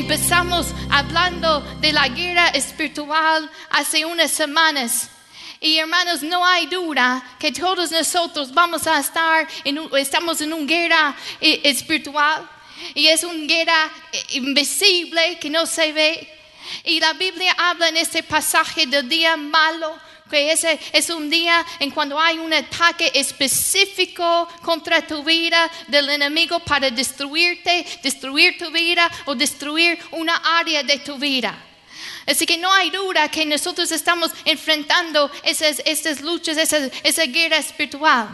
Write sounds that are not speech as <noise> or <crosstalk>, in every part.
empezamos hablando de la guerra espiritual hace unas semanas. Y hermanos, no hay duda que todos nosotros vamos a estar, en estamos en una guerra eh, espiritual. Y es una guerra eh, invisible que no se ve. Y la Biblia habla en este pasaje del día malo que ese es un día en cuando hay un ataque específico contra tu vida del enemigo para destruirte, destruir tu vida o destruir una área de tu vida. Así que no hay duda que nosotros estamos enfrentando esas, esas luchas, esa, esa guerra espiritual.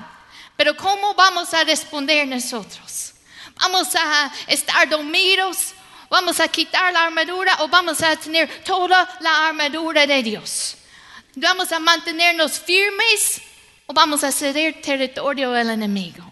Pero ¿cómo vamos a responder nosotros? ¿Vamos a estar dormidos? ¿Vamos a quitar la armadura o vamos a tener toda la armadura de Dios? ¿Vamos a mantenernos firmes o vamos a ceder territorio al enemigo?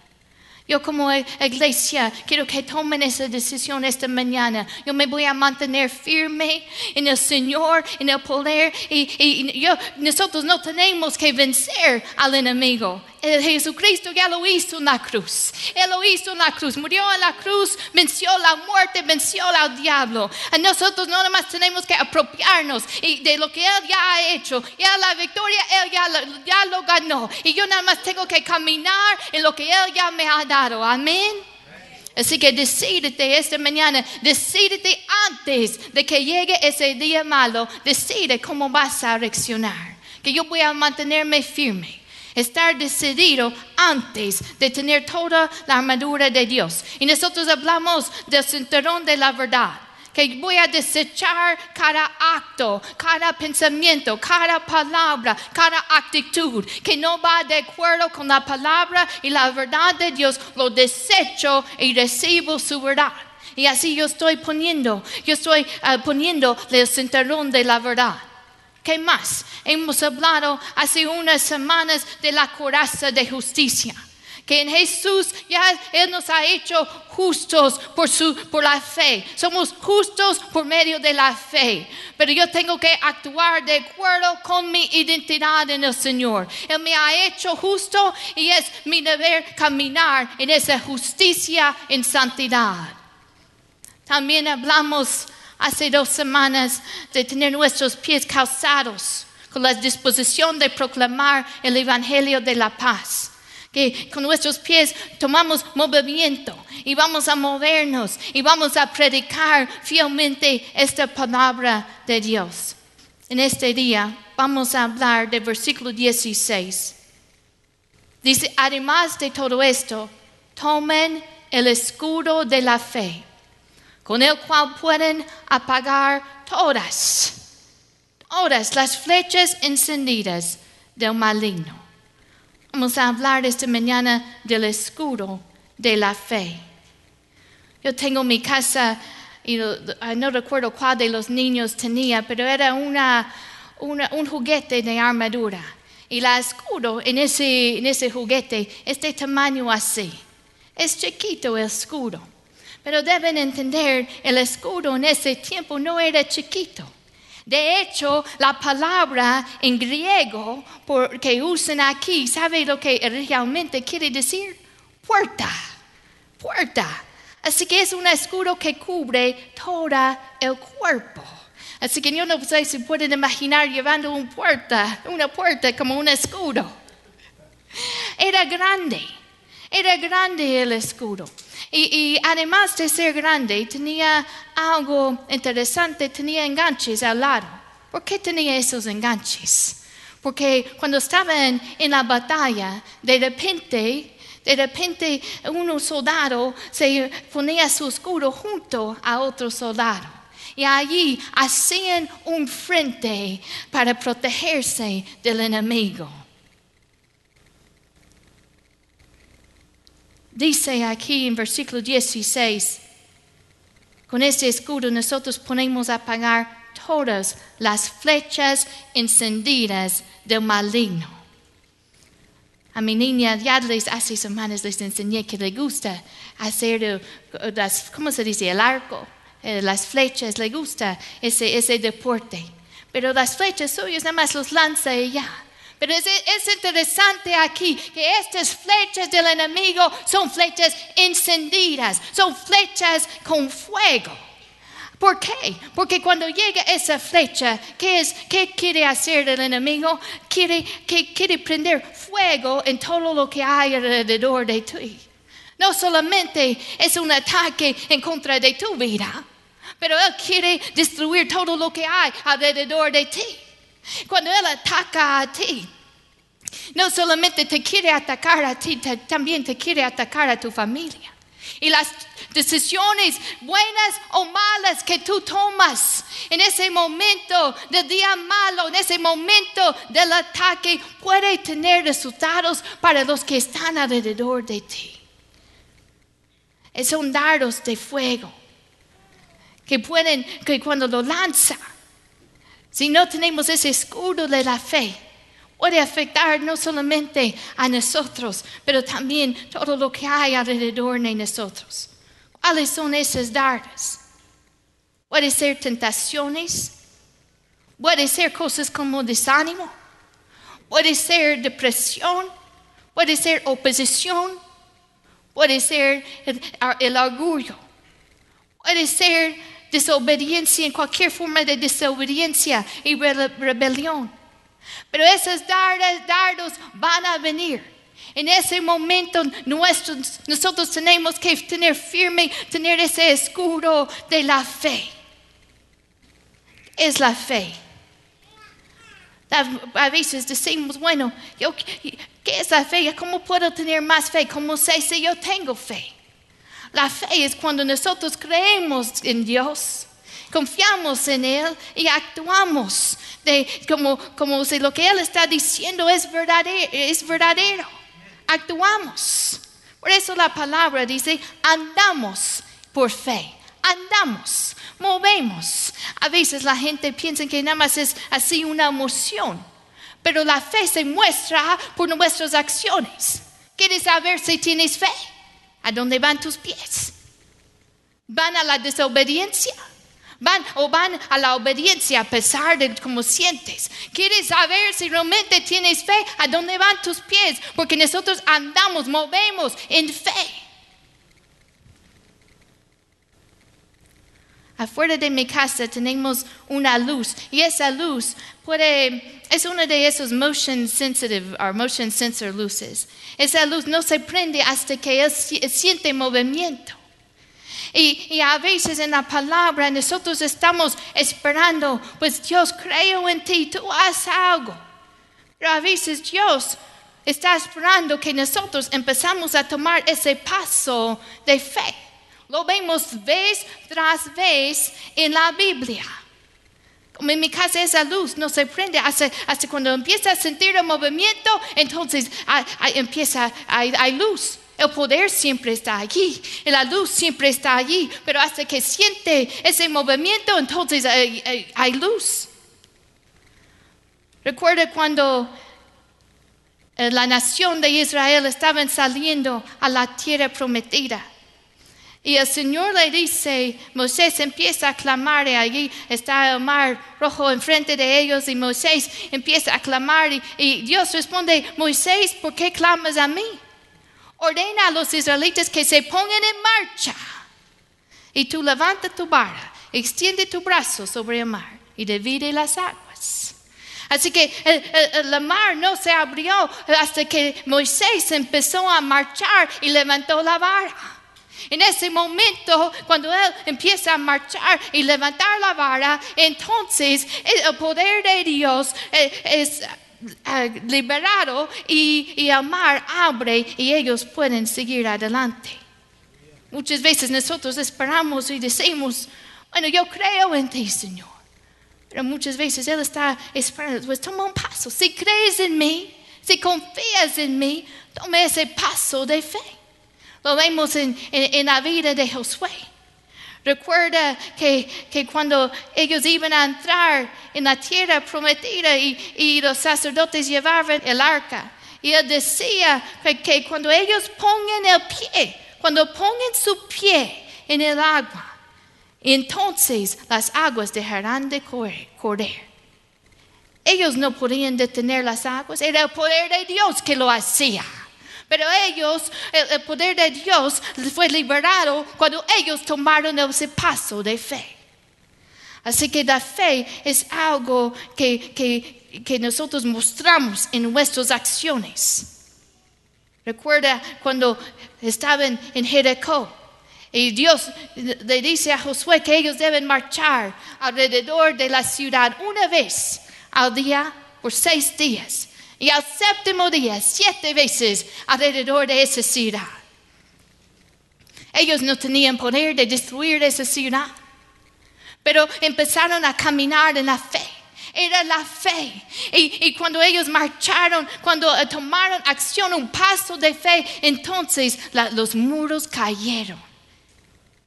Yo como iglesia quiero que tomen esa decisión esta mañana. Yo me voy a mantener firme en el Señor, en el poder. Y, yo, nosotros no tenemos que vencer al enemigo. Jesucristo ya lo hizo en la cruz. Él lo hizo en la cruz. Murió en la cruz, venció la muerte, venció al diablo. Y nosotros no más tenemos que apropiarnos de lo que Él ya ha hecho. Ya la victoria Él ya, ya lo ganó. Y yo nada más tengo que caminar en lo que Él ya me ha dado. Amén. Así que decídete esta mañana, decídete antes de que llegue ese día malo, decide cómo vas a reaccionar. Que yo voy a mantenerme firme estar decidido antes de tener toda la armadura de Dios. Y nosotros hablamos del cinturón de la verdad que voy a desechar cada acto, cada pensamiento, cada palabra, cada actitud que no va de acuerdo con la palabra y la verdad de Dios, lo desecho y recibo su verdad. Y así yo estoy poniendo, yo estoy ah, poniendo el cinturón de la verdad. ¿Qué más? Hemos hablado hace unas semanas de la coraza de justicia. Que en Jesús ya Él nos ha hecho justos por, su, por la fe. Somos justos por medio de la fe. Pero yo tengo que actuar de acuerdo con mi identidad en el Señor. Él me ha hecho justo y es mi deber caminar en esa justicia en santidad. También hablamos hace dos semanas de tener nuestros pies calzados con la disposición de proclamar el Evangelio de la paz. Que con nuestros pies tomamos movimiento y vamos a movernos y vamos a predicar fielmente esta palabra de Dios. En este día vamos a hablar del versículo 16. Dice, además de todo esto, tomen el escudo de la fe con el cual pueden apagar todas, todas las flechas encendidas del maligno. Vamos a hablar esta mañana del escudo de la fe. Yo tengo mi casa y no recuerdo cuál de los niños tenía, pero era una, un juguete de armadura. Y la escudo en ese, en ese juguete es de tamaño así. Es chiquito el escudo. Pero deben entender, el escudo en ese tiempo no era chiquito. De hecho, la palabra en griego que usan aquí, ¿sabe lo que realmente quiere decir? Puerta, puerta. Así que es un escudo que cubre todo el cuerpo. Así que yo no sé si pueden imaginar llevando una puerta, una puerta como un escudo. Era grande, era grande el escudo. Y, además de ser grande, tenía algo interesante, tenía enganches al lado. ¿Por qué tenía esos enganches? Porque cuando estaban en la batalla, de repente, de repente un soldado se ponía su escudo junto a otro soldado. Y allí hacían un frente para protegerse del enemigo. Dice aquí en versículo 16, con este escudo nosotros ponemos a apagar todas las flechas encendidas del maligno. A mi niña ya les, hace semanas les enseñé que le gusta hacer, las, ¿cómo se dice? El arco, eh, las flechas, le gusta ese, ese deporte. Pero las flechas suyas nada más los lanza ella. Pero es, interesante aquí que estas flechas del enemigo son flechas encendidas, son flechas con fuego. ¿Por qué? Porque cuando llega esa flecha, ¿qué, es, qué quiere hacer el enemigo? Quiere, quiere prender fuego en todo lo que hay alrededor de ti. No solamente es un ataque en contra de tu vida, pero Él quiere destruir todo lo que hay alrededor de ti. Ataca a ti, no solamente te quiere atacar a ti, también te quiere atacar a tu familia. Y las decisiones buenas o malas que tú tomas en ese momento del día malo, en ese momento del ataque, puede tener resultados para los que están alrededor de ti. Son dardos de fuego que pueden, que cuando lo lanza, si no tenemos ese escudo de la fe, puede afectar no solamente a nosotros, pero también todo lo que hay alrededor de nosotros. ¿Cuáles son esos dardos? Puede ser tentaciones, puede ser cosas como desánimo, puede ser depresión, puede ser oposición, puede ser el, el orgullo, puede ser desobediencia en cualquier forma de desobediencia y rebelión. Pero esos dardos van a venir. En ese momento nosotros tenemos que tener firme, tener ese escudo de la fe. Es la fe. A veces decimos, bueno, ¿qué es la fe? ¿Cómo puedo tener más fe? ¿Cómo sé si yo tengo fe? La fe es cuando nosotros creemos en Dios, confiamos en Él y actuamos como si lo que Él está diciendo es verdadero, es verdadero. Actuamos. Por eso la palabra dice, andamos por fe. Andamos, movemos. A veces la gente piensa que nada más es así una emoción, pero la fe se muestra por nuestras acciones. ¿Quieres saber si tienes fe? ¿A dónde van tus pies? ¿Van a la desobediencia? Van o van a la obediencia a pesar de cómo sientes. ¿Quieres saber si realmente tienes fe? ¿A dónde van tus pies? Porque nosotros andamos, movemos en fe. Afuera de mi casa tenemos una luz y esa luz puede, es una de esos motion sensitive o motion sensor luces. Esa luz no se prende hasta que siente movimiento. Y, y, a veces en la palabra nosotros estamos esperando, pues Dios creo en ti, tú haz algo. Pero a veces Dios está esperando que nosotros empezamos a tomar ese paso de fe. Lo vemos vez tras vez en la Biblia. En mi casa esa luz no se prende hasta, cuando empieza a sentir el movimiento, entonces empieza, hay, hay luz. El poder siempre está allí, la luz siempre está allí, pero hasta que siente ese movimiento, entonces hay, hay luz. Recuerda cuando eh, la nación de Israel estaban saliendo a la tierra prometida. Y el Señor le dice, Moisés empieza a clamar y allí está el mar rojo enfrente de ellos y Moisés empieza a clamar y, Dios responde, Moisés, ¿por qué clamas a mí? Ordena a los israelitas que se pongan en marcha y tú levanta tu vara, extiende tu brazo sobre el mar y divide las aguas. Así que el, mar no se abrió hasta que Moisés empezó a marchar y levantó la vara. En ese momento, cuando Él empieza a marchar y levantar la vara, entonces el poder de Dios eh, es eh, liberado y, y el mar abre y ellos pueden seguir adelante. Muchas veces nosotros esperamos y decimos, bueno, yo creo en ti, Señor. Pero muchas veces Él está esperando, pues toma un paso. Si crees en mí, si confías en mí, toma ese paso de fe. Lo vemos en, la vida de Josué. Recuerda que, cuando ellos iban a entrar en la tierra prometida y, los sacerdotes llevaban el arca, y él decía que, cuando ellos pongan el pie, cuando pongan su pie en el agua, entonces las aguas dejarán de correr. Ellos no podían detener las aguas, era el poder de Dios que lo hacía. Pero ellos, el, poder de Dios fue liberado cuando ellos tomaron ese paso de fe. Así que la fe es algo que, que, que nosotros mostramos en nuestras acciones. Recuerda cuando estaban en Jericó y Dios le dice a Josué que ellos deben marchar alrededor de la ciudad una vez al día por seis días y al séptimo día siete veces alrededor de esa ciudad. Ellos no tenían poder de destruir esa ciudad, pero empezaron a caminar en la fe. Era la fe. Y, cuando ellos marcharon, cuando eh, tomaron acción, un paso de fe, entonces los muros cayeron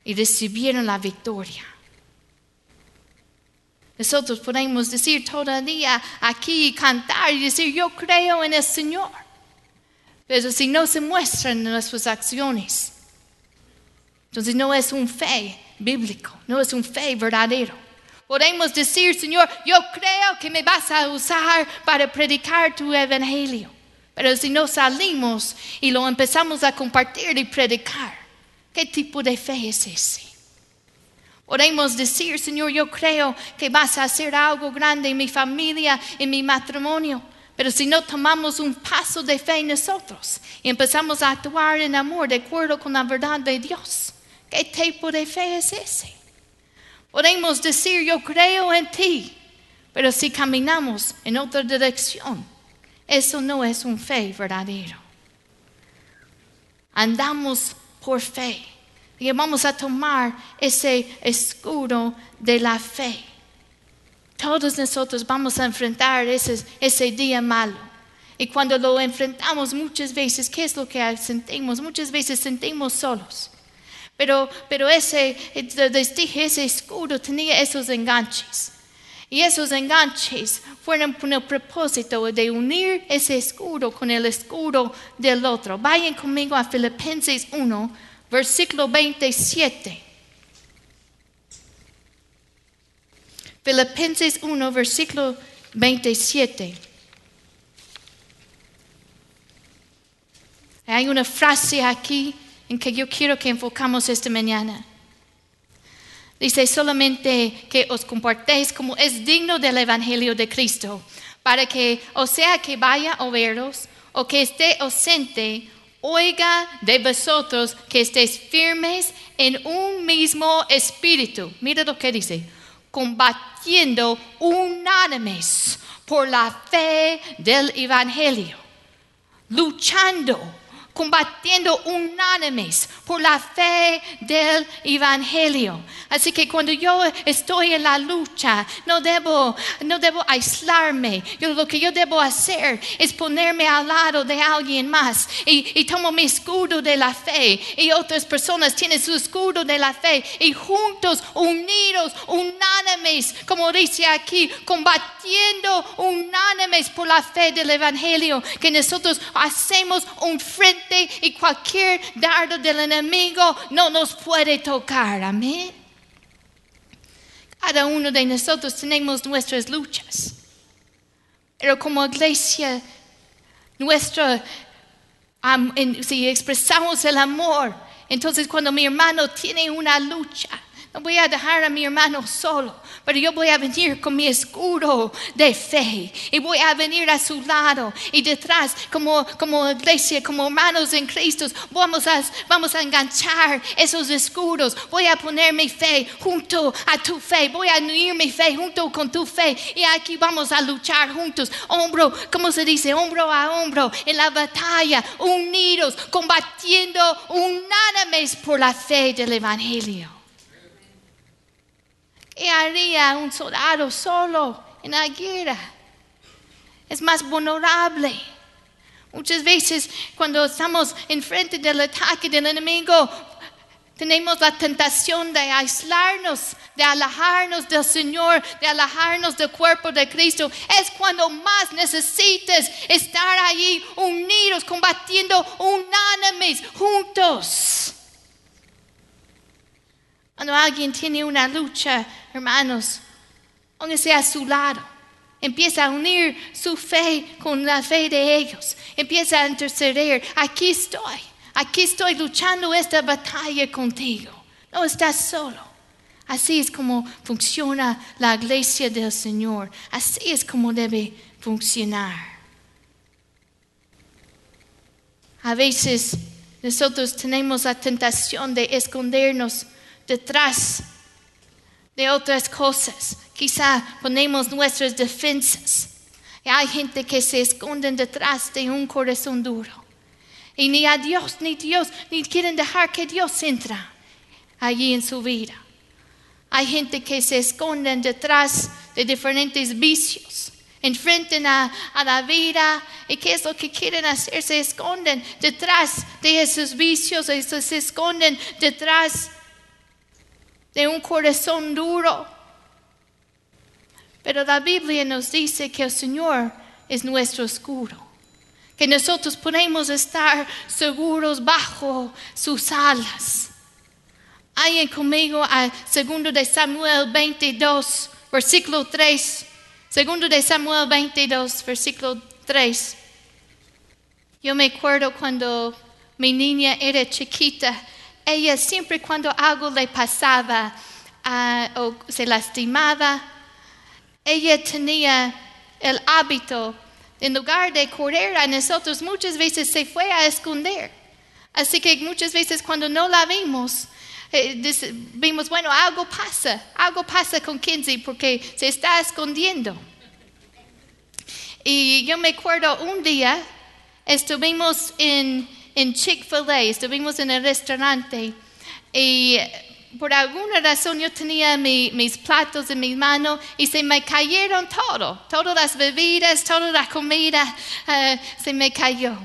y recibieron la victoria. Nosotros podemos decir todavía aquí, cantar y decir, yo creo en el Señor. Pero si no se muestran nuestras acciones, entonces no es un fe bíblico, no es un fe verdadero. Podemos decir, Señor, yo creo que me vas a usar para predicar tu evangelio. Pero si no salimos y lo empezamos a compartir y predicar, ¿qué tipo de fe es ese? Podemos decir, Señor, yo creo que vas a hacer algo grande en mi familia, en mi matrimonio. Pero si no tomamos un paso de fe en nosotros y empezamos a actuar en amor de acuerdo con la verdad de Dios, ¿qué tipo de fe es ese? Podemos decir, yo creo en ti, pero si caminamos en otra dirección, eso no es un fe verdadero. Andamos por fe y vamos a tomar ese escudo de la fe. Todos nosotros vamos a enfrentar ese, ese día malo. Y cuando lo enfrentamos muchas veces, ¿qué es lo que sentimos? Muchas veces sentimos solos. Pero, pero ese, les dije, ese escudo tenía esos enganches. Y esos enganches fueron con el propósito de unir ese escudo con el escudo del otro. Vayan conmigo a Filipenses 1, versículo 27. Filipenses 1, versículo 27. Hay una frase aquí en que yo quiero que enfocamos esta mañana. Dice solamente que os comportéis como es digno del Evangelio de Cristo, para que, o sea que vaya a veros, o que esté ausente, oiga de vosotros que estéis firmes en un mismo espíritu. Mira lo que dice, combatiendo unánimes por la fe del Evangelio, luchando combatiendo unánimes por la fe del Evangelio. Así que cuando yo estoy en la lucha, no debo, no debo aislarme. Lo que yo debo hacer es ponerme al lado de alguien más y, y tomo mi escudo de la fe y otras personas tienen su escudo de la fe y juntos, unidos, unánimes, como dice aquí, combatiendo unánimes por la fe del Evangelio, que nosotros hacemos un frente y cualquier dardo del enemigo no nos puede tocar. Amén. Cada uno de nosotros tenemos nuestras luchas. Pero como iglesia, nuestra, si expresamos el amor, entonces cuando mi hermano tiene una lucha, voy a dejar a mi hermano solo, pero yo voy a venir con mi escudo de fe y voy a venir a su lado y detrás como, como iglesia, como hermanos en Cristo, vamos a, vamos a enganchar esos escudos. Voy a poner mi fe junto a tu fe, voy a unir mi fe junto con tu fe y aquí vamos a luchar juntos, hombro, como se dice, hombro a hombro en la batalla, unidos, combatiendo unánimes por la fe del Evangelio. ¿Qué haría un soldado solo en la guerra? Es más vulnerable. Muchas veces cuando estamos enfrente del ataque del enemigo, tenemos la tentación de aislarnos, de alejarnos del Señor, de alejarnos del cuerpo de Cristo. Es cuando más necesites estar allí unidos, combatiendo unánimes, juntos. Cuando alguien tiene una lucha, hermanos, póngase a su lado. Empieza a unir su fe con la fe de ellos. Empieza a interceder. Aquí estoy. Aquí estoy luchando esta batalla contigo. No estás solo. Así es como funciona la iglesia del Señor. Así es como debe funcionar. A veces nosotros tenemos la tentación de escondernos detrás de otras cosas. Quizá ponemos nuestras defensas. Y hay gente que se esconde detrás de un corazón duro. Y ni a Dios, ni Dios, ni quieren dejar que Dios entra allí en su vida. Hay gente que se esconde detrás de diferentes vicios enfrenten a, a, la vida y qué es lo que quieren hacer, se esconden detrás de esos vicios, se esconden detrás de un corazón duro. Pero la Biblia nos dice que el Señor es nuestro escudo, que nosotros podemos estar seguros bajo sus alas. Vayan conmigo a 2 de Samuel 22, versículo 3. Segundo de Samuel 22, versículo 3. Yo me acuerdo cuando mi niña era chiquita, ella siempre cuando algo le pasaba uh, o se lastimaba, ella tenía el hábito, en lugar de correr a nosotros, muchas veces se fue a esconder. Así que muchas veces cuando no la vimos, eh, vimos, bueno, algo pasa, algo pasa con Kinsey porque se está escondiendo. Y yo me acuerdo un día, estuvimos en, en Chick-fil-A, estuvimos en el restaurante y por alguna razón yo tenía mis platos en mis manos y se me cayeron todo, todas las bebidas, toda la comida, eh, se me cayó.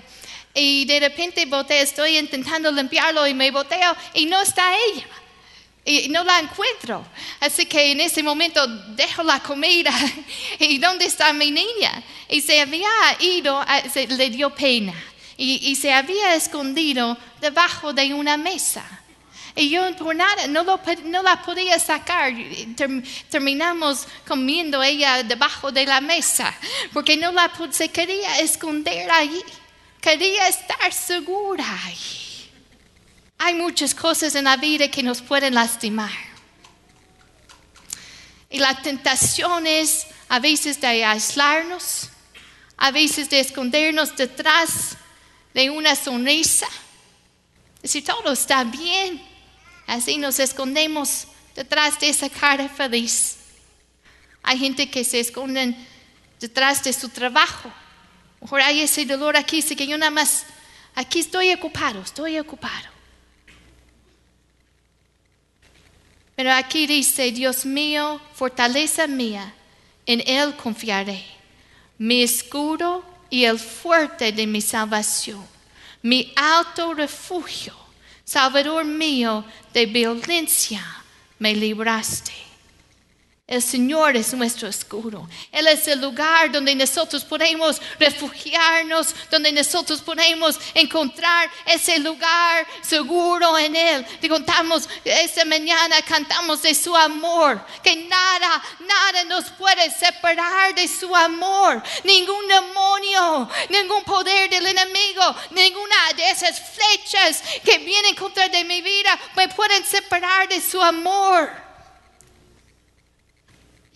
Y de repente boté, estoy intentando limpiarlo y me boteo y no está ella. Y no la encuentro. Así que en ese momento dejo la comida. <laughs> ¿Y dónde está mi niña? Y se había ido, se, le dio pena. Y, se había escondido debajo de una mesa. Y yo por nada no, no la podía sacar. terminamos comiendo ella debajo de la mesa. Porque no la se quería esconder allí. Quería estar segura Hay muchas cosas en la vida que nos pueden lastimar. Y la tentación es a veces de aislarnos, a veces de escondernos detrás de una sonrisa. Si todo está bien, así nos escondemos detrás de esa cara feliz. Hay gente que se esconden detrás de su trabajo mejor hay ese dolor aquí, así que yo nada más, aquí estoy ocupado, estoy ocupado. Pero aquí dice, Dios mío, fortaleza mía, en Él confiaré, mi escudo y el fuerte de mi salvación, mi alto refugio, Salvador mío, de violencia me libraste. El Señor es nuestro escudo. Él es el lugar donde nosotros podemos refugiarnos, donde nosotros podemos encontrar ese lugar seguro en Él. Te contamos esta mañana, cantamos de su amor, que nada, nada nos puede separar de su amor. Ningún demonio, ningún poder del enemigo, ninguna de esas flechas que vienen contra de mi vida me pueden separar de su amor.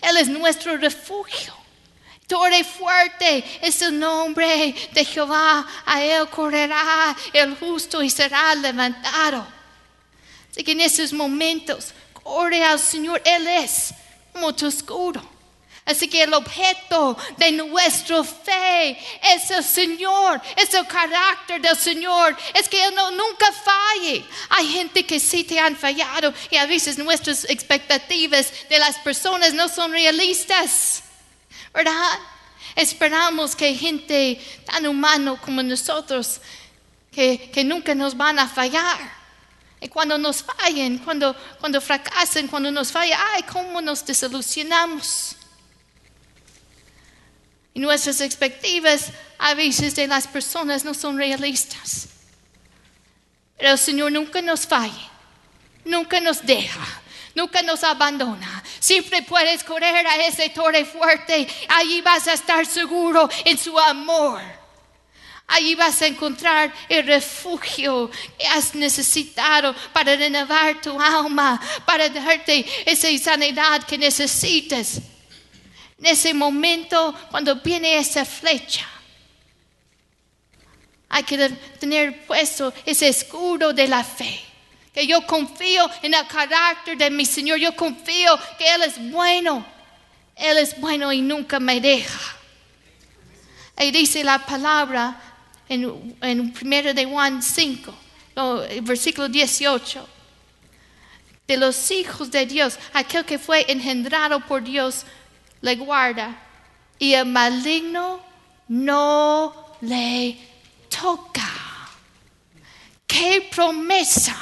Él es nuestro refugio. Torre fuerte es el nombre de Jehová. A Él correrá el justo y será levantado. Así que en esos momentos, corre al Señor. Él es como tu. Así que el objeto de nuestra fe es el Señor, es el carácter del Señor, es que Él no, nunca falle. Hay gente que sí te han fallado y a veces nuestras expectativas de las personas no son realistas, ¿verdad? Esperamos que gente tan humano como nosotros, que, que nunca nos van a fallar. Y cuando nos fallen, cuando, cuando fracasen, cuando nos fallan, ay, cómo nos desilusionamos. Y nuestras expectativas a veces de las personas no son realistas. Pero el Señor nunca nos falla, nunca nos deja, nunca nos abandona. Siempre puedes correr a ese torre fuerte, allí vas a estar seguro en su amor. Allí vas a encontrar el refugio que has necesitado para renovar tu alma, para darte esa sanidad que necesitas. En ese momento, cuando viene esa flecha, hay que tener puesto ese escudo de la fe. Que yo confío en el carácter de mi Señor. Yo confío que Él es bueno. Él es bueno y nunca me deja. Y dice la palabra en, en 1 de Juan 5, versículo 18. De los hijos de Dios, aquel que fue engendrado por Dios le guarda y el maligno no le toca. ¡Qué promesa!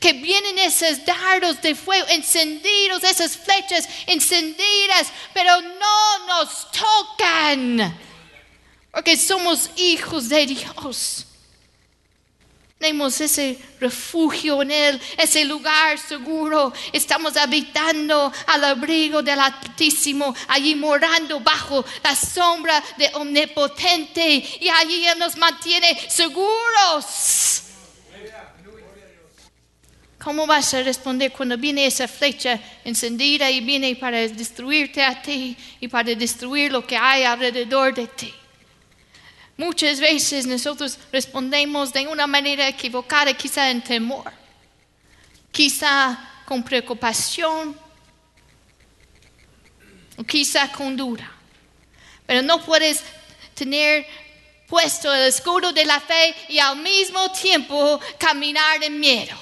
Que vienen esos dardos de fuego encendidos, esas flechas encendidas, pero no nos tocan, porque somos hijos de Dios. Tenemos ese refugio en Él, ese lugar seguro. Estamos habitando al abrigo del Altísimo, allí morando bajo la sombra de Omnipotente. Y allí Él nos mantiene seguros. ¿Cómo vas a responder cuando viene esa flecha encendida y viene para destruirte a ti y para destruir lo que hay alrededor de ti? Muchas veces nosotros respondemos de una manera equivocada, quizá en temor, quizá con preocupación, o quizá con duda. Pero no puedes tener puesto el escudo de la fe y al mismo tiempo caminar en miedo.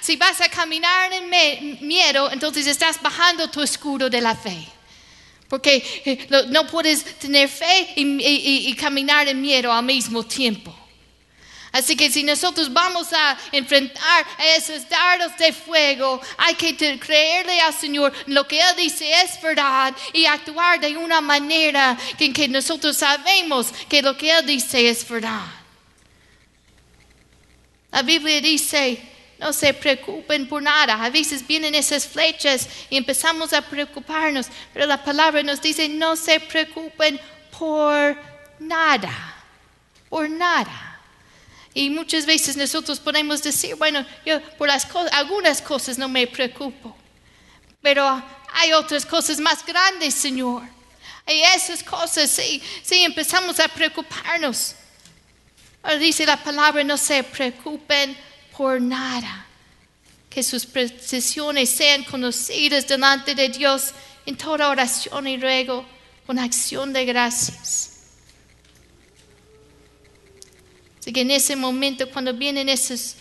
si vas a caminar en miedo, entonces estás bajando tu escudo de la fe. Porque eh, no puedes tener fe y, caminar en miedo al mismo tiempo. Así que si nosotros vamos a enfrentar a esos dardos de fuego, hay que creerle al Señor lo que Él dice es verdad y actuar de una manera en que nosotros sabemos que lo que Él dice es verdad. La Biblia dice no se preocupen por nada. A veces vienen esas flechas y empezamos a preocuparnos, pero la palabra nos dice no se preocupen por nada, por nada. Y muchas veces nosotros podemos decir, bueno, yo por las cosas, algunas cosas no me preocupo, pero hay otras cosas más grandes, Señor. Y esas cosas, sí, sí, empezamos a preocuparnos. Dice la palabra, no se preocupen por nada. Que sus precisiones sean conocidas delante de Dios en toda oración y ruego con acción de gracias. Así que en ese momento, cuando vienen esos,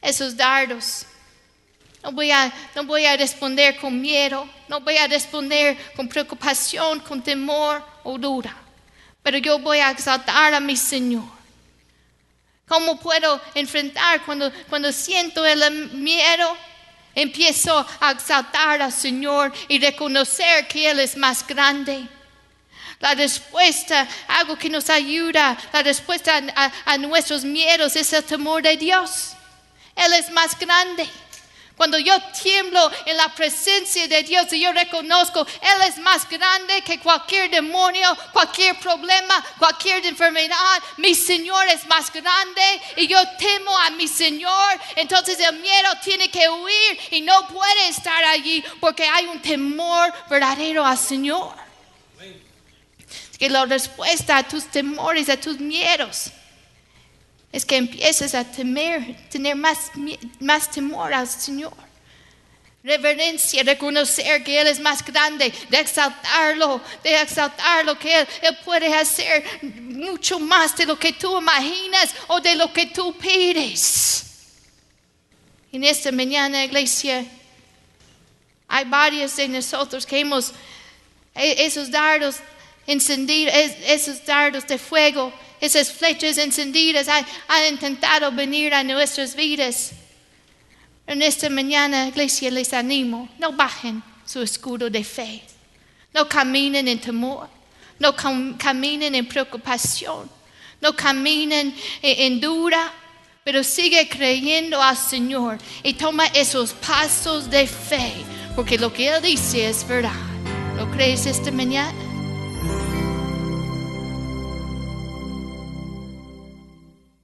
esos dardos, no voy, a, no voy a responder con miedo, no voy a responder con preocupación, con temor o duda, pero yo voy a exaltar a mi Señor. ¿Cómo puedo enfrentar cuando, cuando siento el miedo? Empiezo a exaltar al Señor y reconocer que Él es más grande. La respuesta, algo que nos ayuda, la respuesta a, a nuestros miedos es el temor de Dios. Él es más grande. Cuando yo tiemblo en la presencia de Dios y yo reconozco, Él es más grande que cualquier demonio, cualquier problema, cualquier enfermedad. Mi Señor es más grande y yo temo a mi Señor. Entonces el miedo tiene que huir y no puede estar allí porque hay un temor verdadero al Señor. que la respuesta a tus temores, a tus miedos, es que empieces a temer, tener más, más temor al Señor. Reverencia, reconocer que Él es más grande, de exaltarlo, de exaltarlo, que Él, puede hacer mucho más de lo que tú imaginas o de lo que tú pides. En esta mañana, iglesia, hay varios de nosotros que hemos e, esos dardos encendidos, esos dardos de fuego esas flechas encendidas han, intentado venir a nuestras vidas. En esta mañana, iglesia, les animo, no bajen su escudo de fe. No caminen en temor. No caminen en preocupación. No caminen en, en duda. Pero sigue creyendo al Señor y toma esos pasos de fe. Porque lo que Él dice es verdad. ¿Lo crees esta mañana?